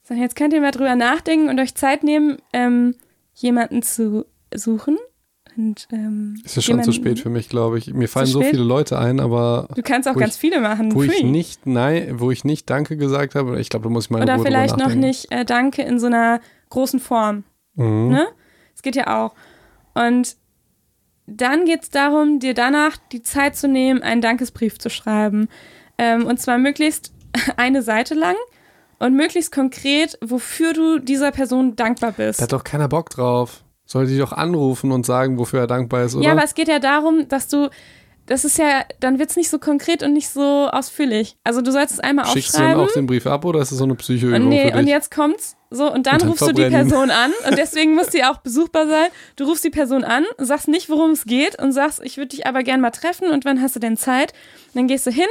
So, jetzt könnt ihr mal drüber nachdenken und euch Zeit nehmen, ähm, jemanden zu suchen. Und, ähm, Es ist schon zu spät für mich, glaube ich. Mir fallen so spät? viele Leute ein, aber Du kannst auch ganz ich- viele machen. wo ich nicht nein, wo ich nicht Danke gesagt habe, ich glaube, da muss ich mal Oder Ruhe vielleicht noch nicht äh, Danke in so einer großen Form. Mhm. Ne? Es geht ja auch. Und dann geht es darum, dir danach die Zeit zu nehmen, einen Dankesbrief zu schreiben. Ähm, und zwar möglichst eine Seite lang und möglichst konkret, wofür du dieser Person dankbar bist. Da hat doch keiner Bock drauf. Sollte die doch anrufen und sagen, wofür er dankbar ist, oder? Ja, aber es geht ja darum, dass du, das ist ja, dann wird es nicht so konkret und nicht so ausführlich. Also du sollst es einmal Schickst du dann aufschreiben. auch den Brief ab oder ist es so eine Psychoübung nee, und jetzt kommt's so und dann, Und dann rufst du die verbrennen. Person an und deswegen muss die auch besuchbar sein. Du rufst die Person an, sagst nicht, worum es geht und sagst, ich würde dich aber gern mal treffen und wann hast du denn Zeit? Und dann gehst du hin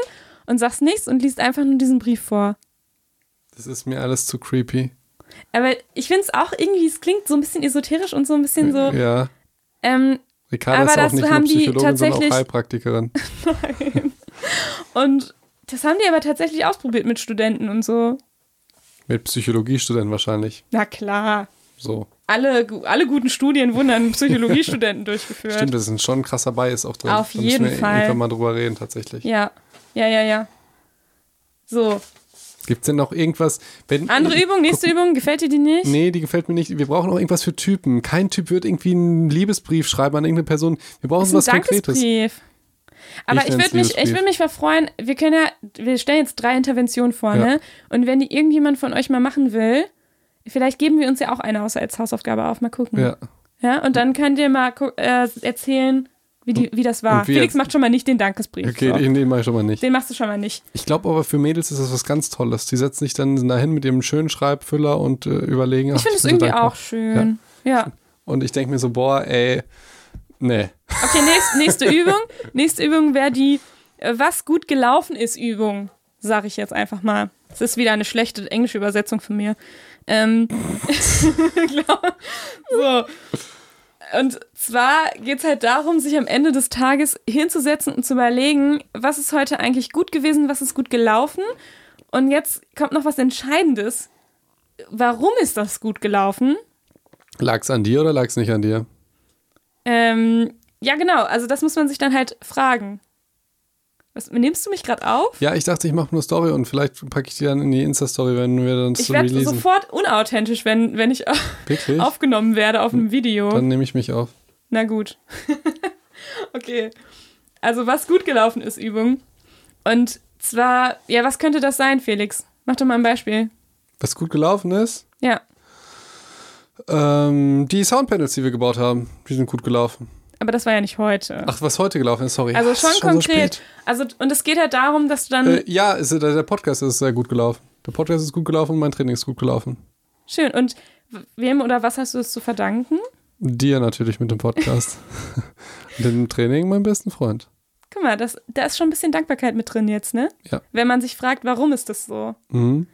und sagst nichts und liest einfach nur diesen Brief vor. Das ist mir alles zu creepy. Aber ich finde es auch irgendwie, es klingt so ein bisschen esoterisch und so ein bisschen so. Ja. Ähm, Ricarda Aber ist auch nicht nur haben die Psychologin, sondern auch tatsächlich- Heilpraktikerin. und das haben die aber tatsächlich ausprobiert mit Studenten und so. Mit Psychologiestudenten wahrscheinlich. Na klar. So. Alle, alle guten Studien wurden an Psychologiestudenten durchgeführt. Stimmt, das ist ein schon ein krasser Bias auch drin. Auf Da müssen jeden wir Fall. irgendwann mal drüber reden, tatsächlich. Ja, ja, ja, ja. So, Gibt es denn noch irgendwas? Wenn, andere Übung, nächste Übung, gefällt dir die nicht? Nee, die gefällt mir nicht. Wir brauchen auch irgendwas für Typen. Kein Typ wird irgendwie einen Liebesbrief schreiben an irgendeine Person. Wir brauchen was ein Konkretes. Aber Ich ich, würde mich, ich würde mich verfreuen, wir können ja, wir stellen jetzt drei Interventionen vor, Ja. ne? Und wenn die irgendjemand von euch mal machen will, vielleicht geben wir uns ja auch eine als Hausaufgabe auf, mal gucken. Ja. Ja, und dann könnt ihr mal äh, erzählen, wie, die, wie das war. wie Felix jetzt- macht schon mal nicht den Dankesbrief. Okay, so. den, den mache ich schon mal nicht. Den machst du schon mal nicht. Ich glaube aber für Mädels ist das was ganz Tolles. Die setzen sich dann dahin mit ihrem schönen Schreibfüller und äh, überlegen. Ich finde es irgendwie auch schön. Ja. Und ich denke mir so, boah, ey, nee. Okay, nächst, nächste Übung. Nächste Übung wäre die äh, Was gut gelaufen ist Übung, sage ich jetzt einfach mal. Das ist wieder eine schlechte englische Übersetzung von mir. Ähm, so. Und zwar geht es halt darum, sich am Ende des Tages hinzusetzen und zu überlegen, was ist heute eigentlich gut gewesen, was ist gut gelaufen. Und jetzt kommt noch was Entscheidendes. Warum ist das gut gelaufen? Lag es an dir oder lag es nicht an dir? Ähm, ja, genau. Also das muss man sich dann halt fragen. Was, nimmst du mich gerade auf? Ja, ich dachte, ich mache nur Story und vielleicht packe ich die dann in die Insta-Story, wenn wir dann Ich so werde releasen. sofort unauthentisch, wenn, wenn ich aufgenommen werde auf einem Video. Dann nehme ich mich auf. Na gut. okay. Also, was gut gelaufen ist, Übung. Und zwar, ja, was könnte das sein, Felix? Mach doch mal ein Beispiel. Was gut gelaufen ist? Ja. Ähm, die Soundpanels, die wir gebaut haben, die sind gut gelaufen. Aber das war ja nicht heute. Ach, was heute gelaufen ist, sorry. also schon, so konkret. spät. also, und es geht halt darum, dass du dann. Äh, ja, ist, der, der Podcast ist sehr gut gelaufen. Der Podcast ist gut gelaufen und mein Training ist gut gelaufen. schön. Und wem oder was hast du es zu verdanken? Dir natürlich mit dem Podcast. und dem Training mein besten Freund. Guck mal, das, da ist schon ein bisschen Dankbarkeit mit drin jetzt, ne? Ja. Wenn man sich fragt, warum ist das so? Mhm.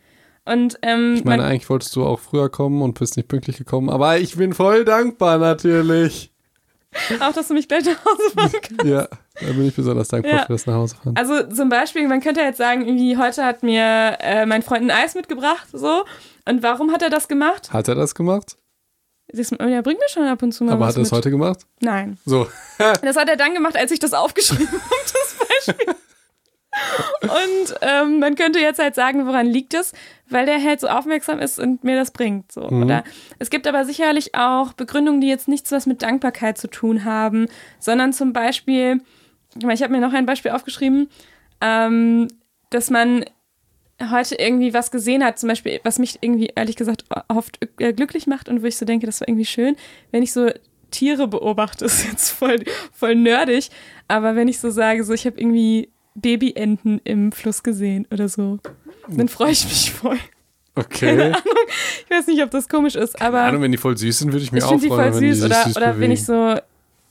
Und ähm, Ich meine, man, eigentlich wolltest du auch früher kommen und bist nicht pünktlich gekommen, aber ich bin voll dankbar natürlich. auch, dass du mich gleich nach Hause fahren kannst. Ja, da bin ich besonders dankbar Ja. für das Nachhausefahren. Also zum Beispiel, man könnte jetzt sagen, irgendwie heute hat mir äh, mein Freund ein Eis mitgebracht, so. Und warum hat er das gemacht? Hat er das gemacht? Das, er bringt mir schon ab und zu mal aber was hat er es mit. heute gemacht? Nein. So. Das hat er dann gemacht, als ich das aufgeschrieben habe, das Beispiel. Und ähm, man könnte jetzt halt sagen, woran liegt es? Weil der halt so aufmerksam ist und mir das bringt. So. Mhm. Oder es gibt aber sicherlich auch Begründungen, die jetzt nichts was mit Dankbarkeit zu tun haben, sondern zum Beispiel, ich habe mir noch ein Beispiel aufgeschrieben, ähm, dass man heute irgendwie was gesehen hat, zum Beispiel, was mich irgendwie ehrlich gesagt oft äh, glücklich macht und wo ich so denke, das war irgendwie schön, wenn ich so Tiere beobachte, ist jetzt voll, voll nerdig, aber wenn ich so sage, so ich habe irgendwie Babyenten im Fluss gesehen oder so, dann freue ich mich voll. Okay. Ich weiß nicht, ob das komisch ist, aber Ahnung, wenn die voll süß sind, würde ich mir ich auch finde die freuen, voll süß die oder, süß oder wenn ich so,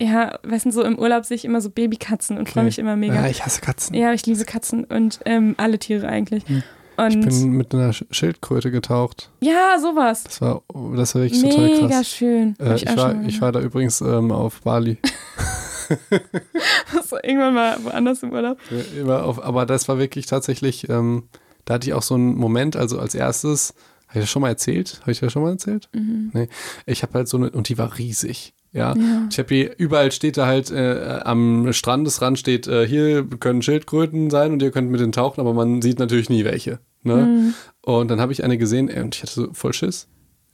ja, weißt du, so im Urlaub sehe ich immer so Babykatzen und freue Okay. mich immer mega. Ja, ich hasse Katzen. Ja, ich liebe Katzen und ähm, alle Tiere eigentlich. Hm. Und Ich bin mit einer Sch- Schildkröte getaucht. ja, sowas. Das war, das war wirklich total Mega krass. schön. Hab Äh, ich ich, war, ich war da übrigens ähm, auf Bali. gemacht. irgendwann mal woanders im Urlaub. Immer auf, aber das war wirklich tatsächlich, ähm, da hatte ich auch so einen Moment, also als erstes, habe ich das schon mal erzählt? Habe ich das schon mal erzählt? Nee. Ich habe halt so eine, und die war riesig. Ja, Ja. ich habe hier, überall steht da halt äh, am Strandesrand steht, äh, hier können Schildkröten sein und ihr könnt mit denen tauchen, aber man sieht natürlich nie welche. Ne? Und dann habe ich eine gesehen ey, und ich hatte so voll Schiss.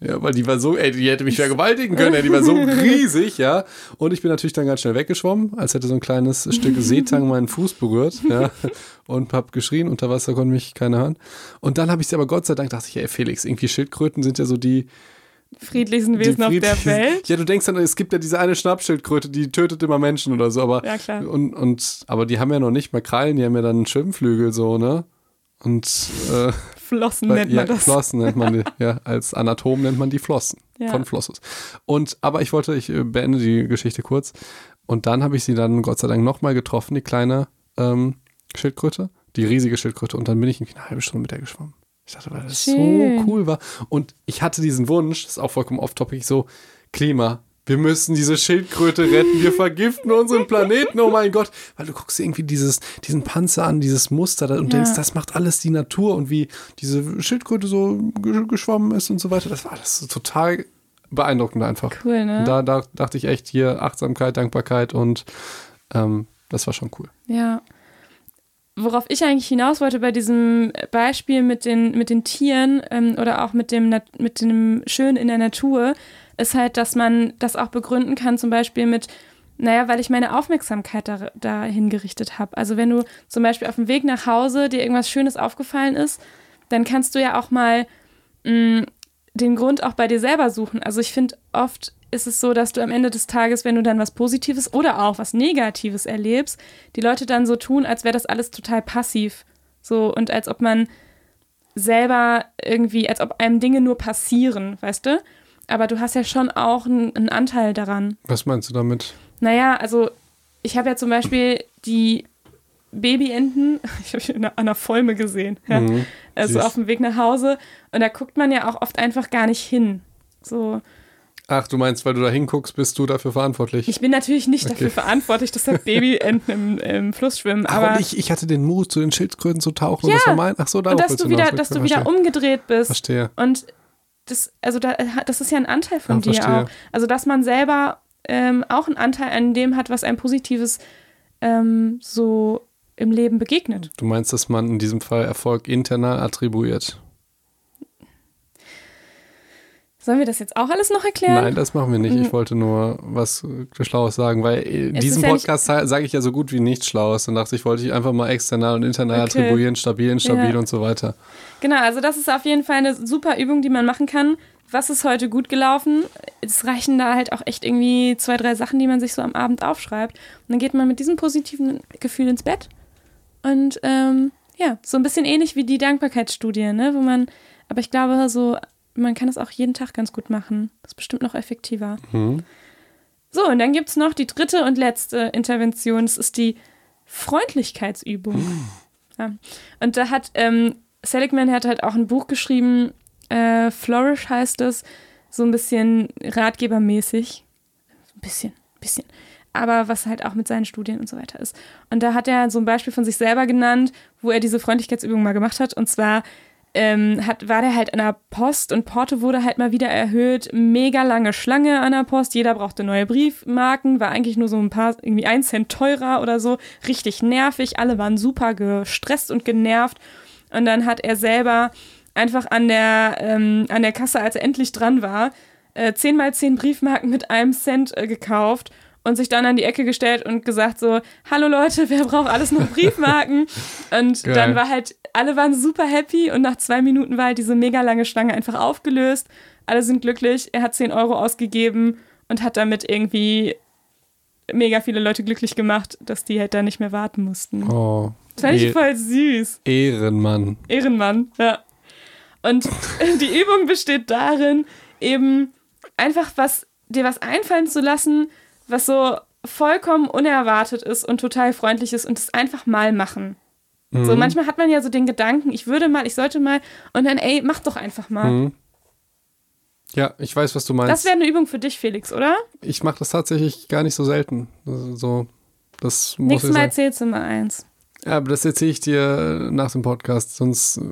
Ja, weil die war so, ey, die hätte mich vergewaltigen können, ey, die war so riesig, ja. Und ich bin natürlich dann ganz schnell weggeschwommen, als hätte so ein kleines Stück Seetang meinen Fuß berührt, ja. Und hab geschrien, unter Wasser konnte mich keiner hören. Und dann habe ich sie aber Gott sei Dank, dachte ich, ey, Felix, irgendwie Schildkröten sind ja so die, Friedlichsten Wesen auf der Welt. Ja, du denkst dann, es gibt ja diese eine Schnappschildkröte, die tötet immer Menschen oder so, aber Ja, klar. und, und aber die haben ja noch nicht mal Krallen, die haben ja dann Schwimmflügel so, ne? Und äh, Flossen nennt ja, man das. Flossen nennt man die, ja, als Anatom nennt man die Flossen Ja. von Flossus. Und aber ich wollte, ich äh, beende die Geschichte kurz. Und dann habe ich sie dann Gott sei Dank nochmal getroffen, die kleine ähm, Schildkröte, die riesige Schildkröte. Und dann bin ich eine halbe Stunde mit der geschwommen. Ich dachte, weil das Schön. so cool war. Und ich hatte diesen Wunsch, das ist auch vollkommen off-topic, so, Klima, wir müssen diese Schildkröte retten, wir vergiften unseren Planeten, oh mein Gott. Weil du guckst dir irgendwie dieses, diesen Panzer an, dieses Muster und Ja. denkst, das macht alles die Natur und wie diese Schildkröte so ge- geschwommen ist und so weiter. Das war das so total beeindruckend einfach. Cool, ne? Und da, da dachte ich echt hier Achtsamkeit, Dankbarkeit und ähm, das war schon cool. Ja. Worauf ich eigentlich hinaus wollte bei diesem Beispiel mit den, mit den Tieren ähm, oder auch mit dem, mit dem Schönen in der Natur, ist halt, dass man das auch begründen kann, zum Beispiel mit, naja, weil ich meine Aufmerksamkeit da, dahin gerichtet habe. Also wenn du zum Beispiel auf dem Weg nach Hause dir irgendwas Schönes aufgefallen ist, dann kannst du ja auch mal mh, den Grund auch bei dir selber suchen. Also ich finde, oft ist es so, dass du am Ende des Tages, wenn du dann was Positives oder auch was Negatives erlebst, die Leute dann so tun, als wäre das alles total passiv. So und als ob man selber irgendwie, als ob einem Dinge nur passieren, weißt du? Aber du hast ja schon auch einen, einen Anteil daran. Was meinst du damit? Naja, also ich habe ja zum Beispiel die Babyenten, ich habe an einer Folme gesehen, ja, Mhm. also Süß. auf dem Weg nach Hause. Und da guckt man ja auch oft einfach gar nicht hin. So, Ach, du meinst, weil du da hinguckst, bist du dafür verantwortlich? ich bin natürlich nicht Okay. dafür verantwortlich, dass da Babyenten im, im Fluss schwimmen, aber aber ich, ich hatte den Mut, zu den Schildkröten zu tauchen. Ja. Und das war mein. Ach so, und dass du wieder, dass du wieder umgedreht bist. Verstehe. Und das, also da, das ist ja ein Anteil von Ja, dir verstehe. auch. Also, dass man selber ähm, auch einen Anteil an dem hat, was ein positives ähm, so im Leben begegnet. Du meinst, dass man in diesem Fall Erfolg internal attribuiert? Sollen wir das jetzt auch alles noch erklären? Nein, das machen wir nicht. Ich wollte nur was Schlaues sagen, weil in Es diesem ja Podcast sage ich ja so gut wie nichts Schlaues. Und dachte ich, wollte ich einfach mal external und internal Okay. attribuieren, stabil, instabil Ja. und so weiter. Genau, also das ist auf jeden Fall eine super Übung, die man machen kann. Was ist heute gut gelaufen? Es reichen da halt auch echt irgendwie zwei, drei Sachen, die man sich so am Abend aufschreibt. Und dann geht man mit diesem positiven Gefühl ins Bett. Und ähm, ja, so ein bisschen ähnlich wie die Dankbarkeitsstudie, ne? Wo man, aber ich glaube, so, man kann es auch jeden Tag ganz gut machen. Das ist bestimmt noch effektiver. Hm? So, und dann gibt es noch die dritte und letzte Intervention. Das ist die Freundlichkeitsübung. Ja. Und da hat ähm, Seligman hat halt auch ein Buch geschrieben, äh, Flourish heißt es, so ein bisschen ratgebermäßig. Ein bisschen, bisschen. Aber was halt auch mit seinen Studien und so weiter ist. Und da hat er so ein Beispiel von sich selber genannt, wo er diese Freundlichkeitsübung mal gemacht hat. Und zwar ähm, hat, war der halt an der Post und Porto wurde halt mal wieder erhöht. Mega lange Schlange an der Post. Jeder brauchte neue Briefmarken. War eigentlich nur so ein paar, irgendwie ein Cent teurer oder so. Richtig nervig. Alle waren super gestresst und genervt. Und dann hat er selber einfach an der, ähm, an der Kasse, als er endlich dran war, äh, 10 mal 10 Briefmarken mit einem Cent äh, gekauft und sich dann an die Ecke gestellt und gesagt so, hallo Leute, wer braucht alles noch Briefmarken? und Geil. dann war halt, alle waren super happy und nach zwei Minuten war halt diese mega lange Schlange einfach aufgelöst. Alle sind glücklich, er hat 10 Euro ausgegeben und hat damit irgendwie mega viele Leute glücklich gemacht, dass die halt da nicht mehr warten mussten. Oh. Das fand ich E- voll süß. Ehrenmann. Ehrenmann, ja. Und die Übung besteht darin, eben einfach was, dir was einfallen zu lassen, was so vollkommen unerwartet ist und total freundlich ist und es einfach mal machen. Mhm. So, manchmal hat man ja so den Gedanken, ich würde mal, ich sollte mal und dann, ey, mach doch einfach mal. Mhm. Ja, ich weiß, was du meinst. Das wäre eine Übung für dich, Felix, oder? ich mache das tatsächlich gar nicht so selten. Also, so, das muss Nächstes Mal erzählst du mal eins. Ja, aber das erzähle ich dir nach dem Podcast, sonst äh,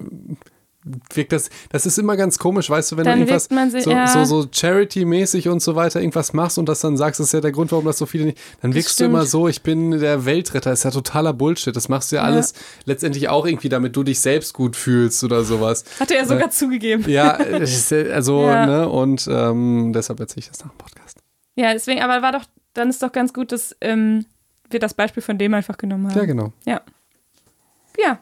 wirkt das, das ist immer ganz komisch, weißt du, wenn Dann du irgendwas sie- so, ja. so, so Charity-mäßig und so weiter irgendwas machst und das dann sagst, das ist ja der Grund, warum das so viele nicht, dann wirkst du immer so, ich bin der Weltretter, ist ja totaler Bullshit, das machst du ja Ja. alles letztendlich auch irgendwie, damit du dich selbst gut fühlst oder sowas. Hat er ja sogar zugegeben. Ja, äh, also, Ja. ne, und ähm, deshalb erzähle ich das nach dem Podcast. Ja, deswegen, aber war doch, dann ist doch ganz gut, dass ähm, wir das Beispiel von dem einfach genommen haben. Ja, genau. Ja. Ja.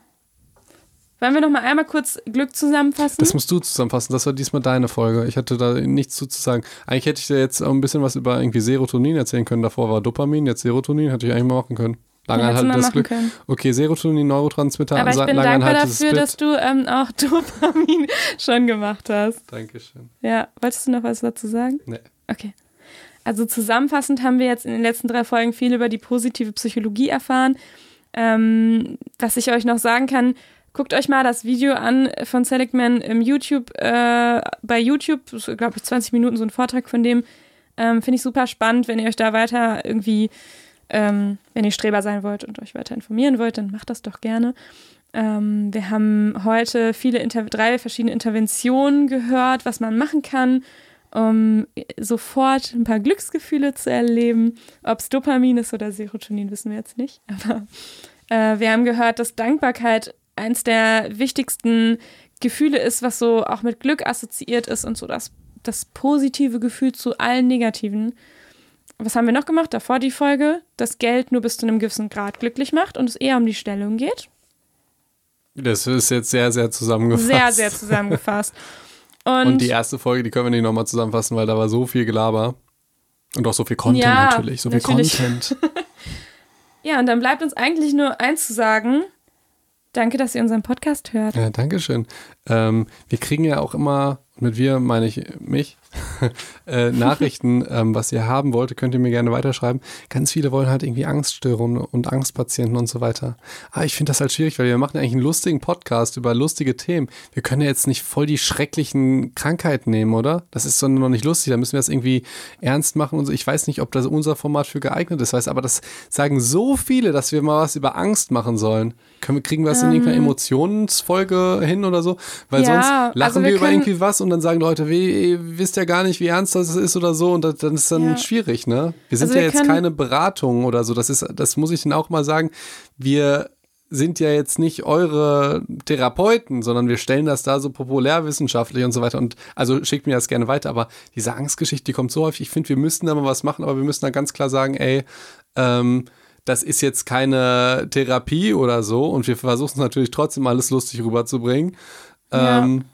Wollen wir noch mal einmal kurz Glück zusammenfassen? Das musst du zusammenfassen. Das war diesmal deine Folge. Ich hatte da nichts zu zu sagen. Eigentlich hätte ich dir jetzt auch ein bisschen was über irgendwie Serotonin erzählen können. Davor war Dopamin, jetzt Serotonin. Hätte ich eigentlich mal machen können. Lange Ja, das Glück. können. Okay, Serotonin, Neurotransmitter, Aber ich bin dankbar dafür, dass du ähm, auch Dopamin schon gemacht hast. Dankeschön. Ja, wolltest du noch was dazu sagen? Nee. Okay. Also zusammenfassend haben wir jetzt in den letzten drei Folgen viel über die positive Psychologie erfahren. Ähm, was ich euch noch sagen kann, guckt euch mal das Video an von Seligman im YouTube, äh, bei YouTube, glaube ich 20 Minuten so ein Vortrag von dem. Ähm, Finde ich super spannend, wenn ihr euch da weiter irgendwie, ähm, wenn ihr Streber sein wollt und euch weiter informieren wollt, dann macht das doch gerne. Ähm, wir haben heute viele Inter drei verschiedene Interventionen gehört, was man machen kann, um sofort ein paar Glücksgefühle zu erleben. Ob es Dopamin ist oder Serotonin, wissen wir jetzt nicht. Aber äh, wir haben gehört, dass Dankbarkeit eins der wichtigsten Gefühle ist, was so auch mit Glück assoziiert ist und so das, das positive Gefühl zu allen negativen. Was haben wir noch gemacht? Davor die Folge, dass Geld nur bis zu einem gewissen Grad glücklich macht und es eher um die Stellung geht. Das ist jetzt sehr, sehr zusammengefasst. Sehr, sehr zusammengefasst. Und, Und die erste Folge, die können wir nicht nochmal zusammenfassen, weil da war so viel Gelaber. Und auch so viel Content Ja, natürlich. So viel natürlich. Content. ja, und dann bleibt uns eigentlich nur eins zu sagen. Danke, dass ihr unseren Podcast hört. Ja, Dankeschön. Ähm, wir kriegen ja auch immer, mit wir meine ich mich, äh, Nachrichten, ähm, was ihr haben wollt, könnt ihr mir gerne weiterschreiben. Ganz viele wollen halt irgendwie Angststörungen und Angstpatienten und so weiter. Aber ich finde das halt schwierig, weil wir machen eigentlich einen lustigen Podcast über lustige Themen. Wir können ja jetzt nicht voll die schrecklichen Krankheiten nehmen, oder? Das ist sondern noch nicht lustig. Da müssen wir das irgendwie ernst machen und so. Ich weiß nicht, ob das unser Format für geeignet ist, weiß, aber das sagen so viele, dass wir mal was über Angst machen sollen. Können wir, kriegen wir das in irgendeiner Emotionsfolge hin oder so? Weil Ähm. Ja, sonst lachen also wir, wir über irgendwie was und dann sagen Leute, wie, ihr wisst ja gar nicht, wie ernst das ist oder so und das, dann ist dann Ja. schwierig, ne? Wir sind Also ja wir jetzt keine Beratung oder so. Das ist, das muss ich Ihnen auch mal sagen. Wir sind ja jetzt nicht eure Therapeuten, sondern wir stellen das da so populärwissenschaftlich und so weiter. Und also schickt mir das gerne weiter. Aber diese Angstgeschichte, die kommt so häufig. Ich finde, wir müssten da mal was machen, aber wir müssen da ganz klar sagen, ey, ähm, das ist jetzt keine Therapie oder so. Und wir versuchen es natürlich trotzdem alles lustig rüberzubringen. Ähm, ja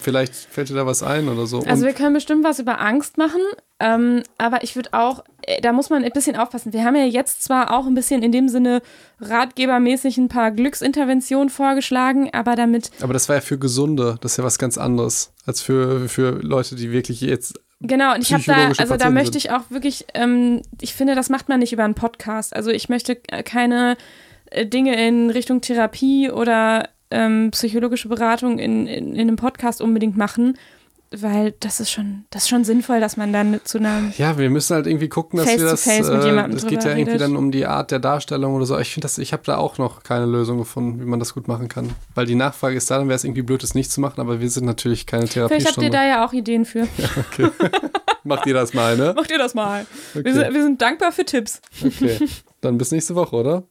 Vielleicht fällt dir da was ein oder so. Also wir können bestimmt was über Angst machen, ähm, aber ich würde auch, äh, da muss man ein bisschen aufpassen. Wir haben ja jetzt zwar auch ein bisschen in dem Sinne ratgebermäßig ein paar Glücksinterventionen vorgeschlagen, aber damit. Aber das war ja für Gesunde, das ist ja was ganz anderes als für, für Leute, die wirklich jetzt Genau, und ich habe da, also da möchte ich auch wirklich, ähm, ich finde, das macht man nicht über einen Podcast. Also ich möchte äh, keine äh, Dinge in Richtung Therapie oder ähm, psychologische Beratung in, in, in einem Podcast unbedingt machen, weil das ist schon, das ist schon sinnvoll, dass man dann zu einer Ja, wir müssen halt irgendwie gucken, dass face wir das. Face mit äh, es geht ja irgendwie dann um die Art der Darstellung oder so. Ich finde das, ich habe da auch noch keine Lösung gefunden, wie man das gut machen kann. Weil die Nachfrage ist da, dann wäre es irgendwie blöd, das nicht zu machen, aber wir sind natürlich keine Therapie. Vielleicht habt ihr da ja auch Ideen für. Ja, okay. Macht ihr das mal, ne? Macht ihr das mal. Okay. Wir, sind, wir sind dankbar für Tipps. Okay. Dann bis nächste Woche, oder?